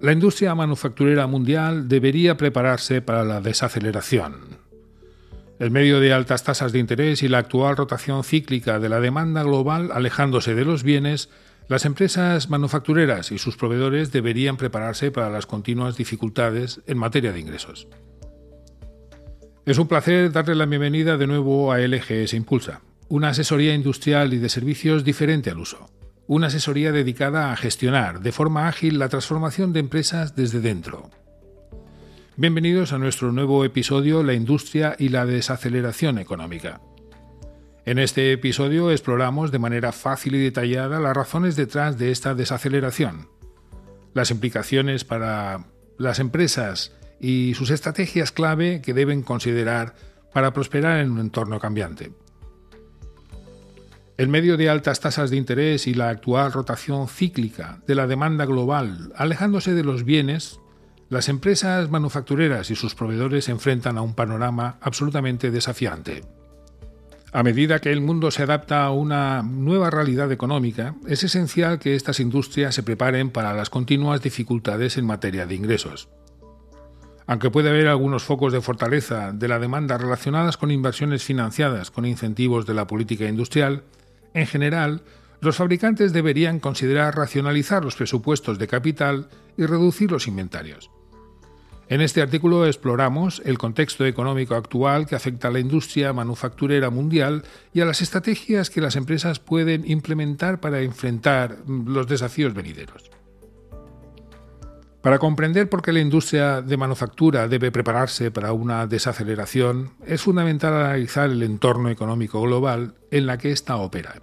La industria manufacturera mundial debería prepararse para la desaceleración. El medio de altas tasas de interés y la actual rotación cíclica de la demanda global alejándose de los bienes, las empresas manufactureras y sus proveedores deberían prepararse para las continuas dificultades en materia de ingresos. Es un placer darle la bienvenida de nuevo a LGS Impulsa, una asesoría industrial y de servicios diferente al uso una asesoría dedicada a gestionar de forma ágil la transformación de empresas desde dentro. Bienvenidos a nuestro nuevo episodio La industria y la desaceleración económica. En este episodio exploramos de manera fácil y detallada las razones detrás de esta desaceleración, las implicaciones para las empresas y sus estrategias clave que deben considerar para prosperar en un entorno cambiante. El medio de altas tasas de interés y la actual rotación cíclica de la demanda global, alejándose de los bienes, las empresas manufactureras y sus proveedores se enfrentan a un panorama absolutamente desafiante. A medida que el mundo se adapta a una nueva realidad económica, es esencial que estas industrias se preparen para las continuas dificultades en materia de ingresos. Aunque puede haber algunos focos de fortaleza de la demanda relacionadas con inversiones financiadas con incentivos de la política industrial, en general, los fabricantes deberían considerar racionalizar los presupuestos de capital y reducir los inventarios. En este artículo exploramos el contexto económico actual que afecta a la industria manufacturera mundial y a las estrategias que las empresas pueden implementar para enfrentar los desafíos venideros. Para comprender por qué la industria de manufactura debe prepararse para una desaceleración, es fundamental analizar el entorno económico global en la que ésta opera.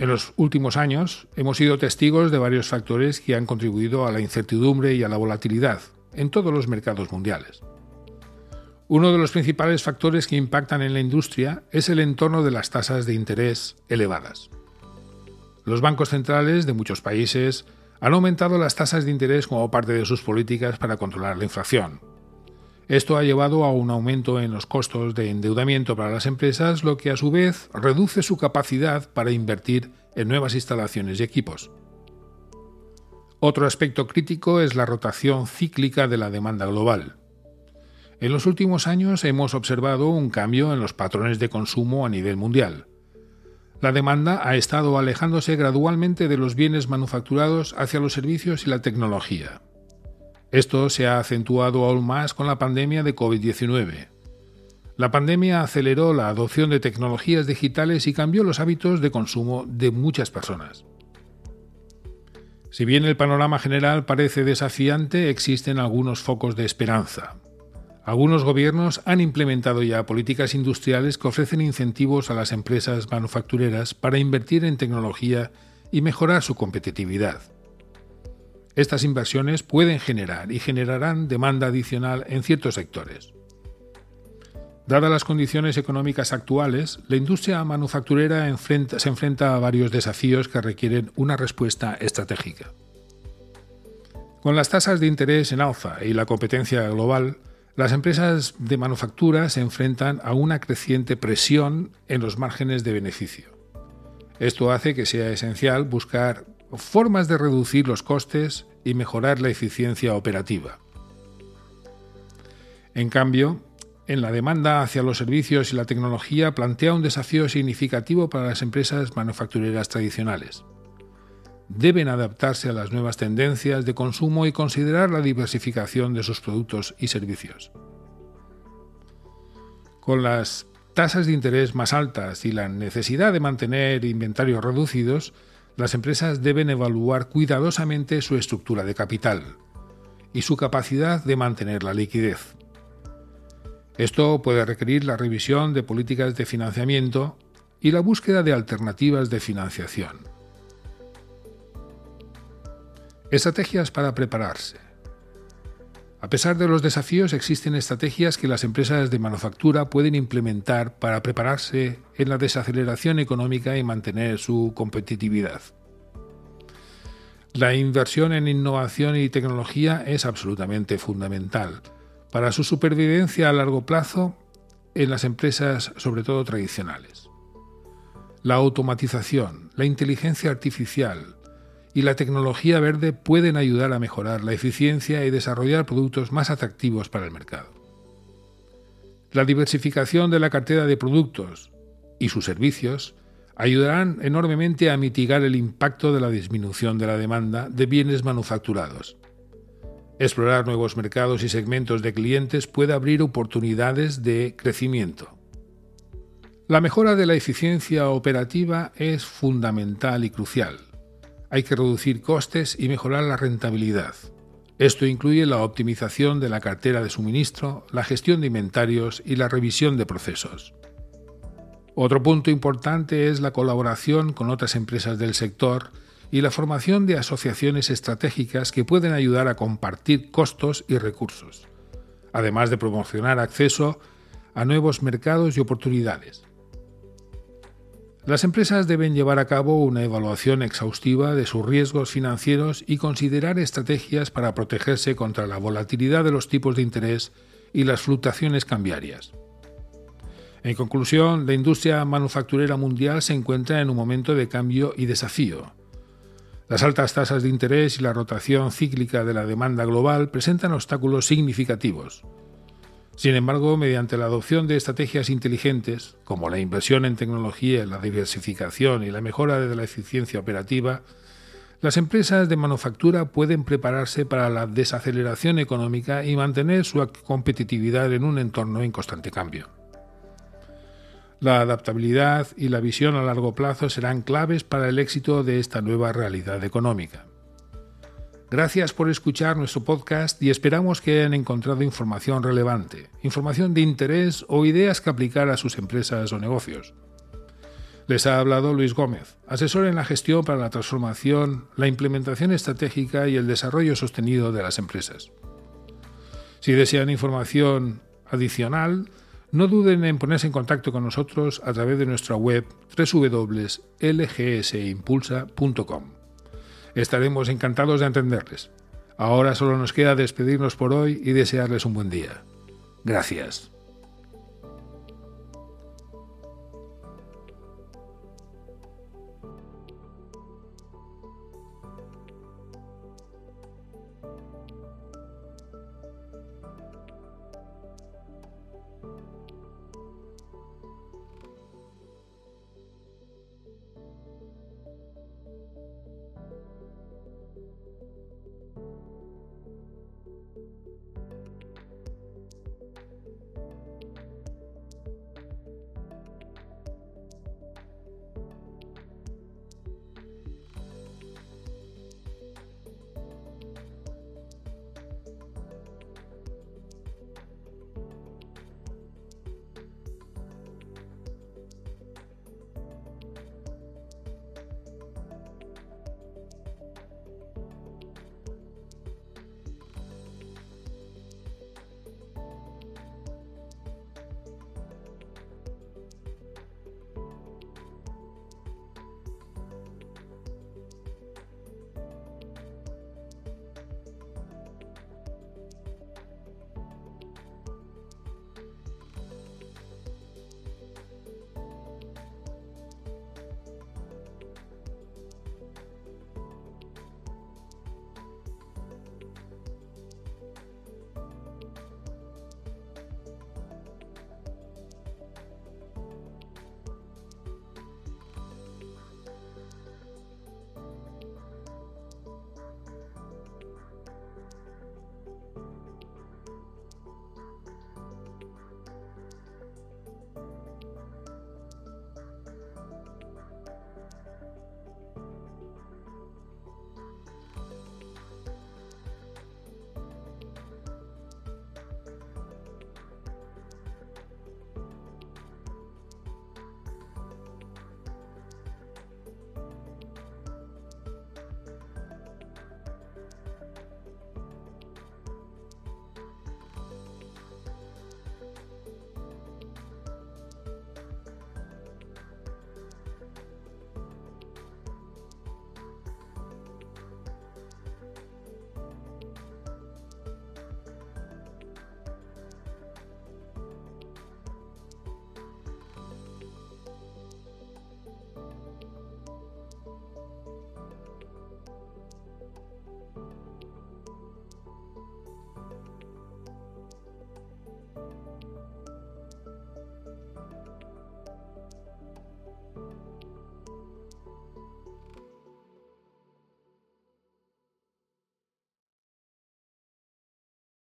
En los últimos años hemos sido testigos de varios factores que han contribuido a la incertidumbre y a la volatilidad en todos los mercados mundiales. Uno de los principales factores que impactan en la industria es el entorno de las tasas de interés elevadas. Los bancos centrales de muchos países han aumentado las tasas de interés como parte de sus políticas para controlar la inflación. Esto ha llevado a un aumento en los costos de endeudamiento para las empresas, lo que a su vez reduce su capacidad para invertir en nuevas instalaciones y equipos. Otro aspecto crítico es la rotación cíclica de la demanda global. En los últimos años hemos observado un cambio en los patrones de consumo a nivel mundial. La demanda ha estado alejándose gradualmente de los bienes manufacturados hacia los servicios y la tecnología. Esto se ha acentuado aún más con la pandemia de COVID-19. La pandemia aceleró la adopción de tecnologías digitales y cambió los hábitos de consumo de muchas personas. Si bien el panorama general parece desafiante, existen algunos focos de esperanza. Algunos gobiernos han implementado ya políticas industriales que ofrecen incentivos a las empresas manufactureras para invertir en tecnología y mejorar su competitividad. Estas inversiones pueden generar y generarán demanda adicional en ciertos sectores. Dadas las condiciones económicas actuales, la industria manufacturera se enfrenta a varios desafíos que requieren una respuesta estratégica. Con las tasas de interés en alza y la competencia global, las empresas de manufactura se enfrentan a una creciente presión en los márgenes de beneficio. Esto hace que sea esencial buscar formas de reducir los costes y mejorar la eficiencia operativa. En cambio, en la demanda hacia los servicios y la tecnología plantea un desafío significativo para las empresas manufactureras tradicionales deben adaptarse a las nuevas tendencias de consumo y considerar la diversificación de sus productos y servicios. Con las tasas de interés más altas y la necesidad de mantener inventarios reducidos, las empresas deben evaluar cuidadosamente su estructura de capital y su capacidad de mantener la liquidez. Esto puede requerir la revisión de políticas de financiamiento y la búsqueda de alternativas de financiación. Estrategias para prepararse. A pesar de los desafíos, existen estrategias que las empresas de manufactura pueden implementar para prepararse en la desaceleración económica y mantener su competitividad. La inversión en innovación y tecnología es absolutamente fundamental para su supervivencia a largo plazo en las empresas, sobre todo tradicionales. La automatización, la inteligencia artificial, y la tecnología verde pueden ayudar a mejorar la eficiencia y desarrollar productos más atractivos para el mercado. La diversificación de la cartera de productos y sus servicios ayudarán enormemente a mitigar el impacto de la disminución de la demanda de bienes manufacturados. Explorar nuevos mercados y segmentos de clientes puede abrir oportunidades de crecimiento. La mejora de la eficiencia operativa es fundamental y crucial. Hay que reducir costes y mejorar la rentabilidad. Esto incluye la optimización de la cartera de suministro, la gestión de inventarios y la revisión de procesos. Otro punto importante es la colaboración con otras empresas del sector y la formación de asociaciones estratégicas que pueden ayudar a compartir costos y recursos, además de promocionar acceso a nuevos mercados y oportunidades. Las empresas deben llevar a cabo una evaluación exhaustiva de sus riesgos financieros y considerar estrategias para protegerse contra la volatilidad de los tipos de interés y las fluctuaciones cambiarias. En conclusión, la industria manufacturera mundial se encuentra en un momento de cambio y desafío. Las altas tasas de interés y la rotación cíclica de la demanda global presentan obstáculos significativos. Sin embargo, mediante la adopción de estrategias inteligentes, como la inversión en tecnología, la diversificación y la mejora de la eficiencia operativa, las empresas de manufactura pueden prepararse para la desaceleración económica y mantener su competitividad en un entorno en constante cambio. La adaptabilidad y la visión a largo plazo serán claves para el éxito de esta nueva realidad económica. Gracias por escuchar nuestro podcast y esperamos que hayan encontrado información relevante, información de interés o ideas que aplicar a sus empresas o negocios. Les ha hablado Luis Gómez, asesor en la gestión para la transformación, la implementación estratégica y el desarrollo sostenido de las empresas. Si desean información adicional, no duden en ponerse en contacto con nosotros a través de nuestra web www.lgsimpulsa.com. Estaremos encantados de atenderles. Ahora solo nos queda despedirnos por hoy y desearles un buen día. Gracias.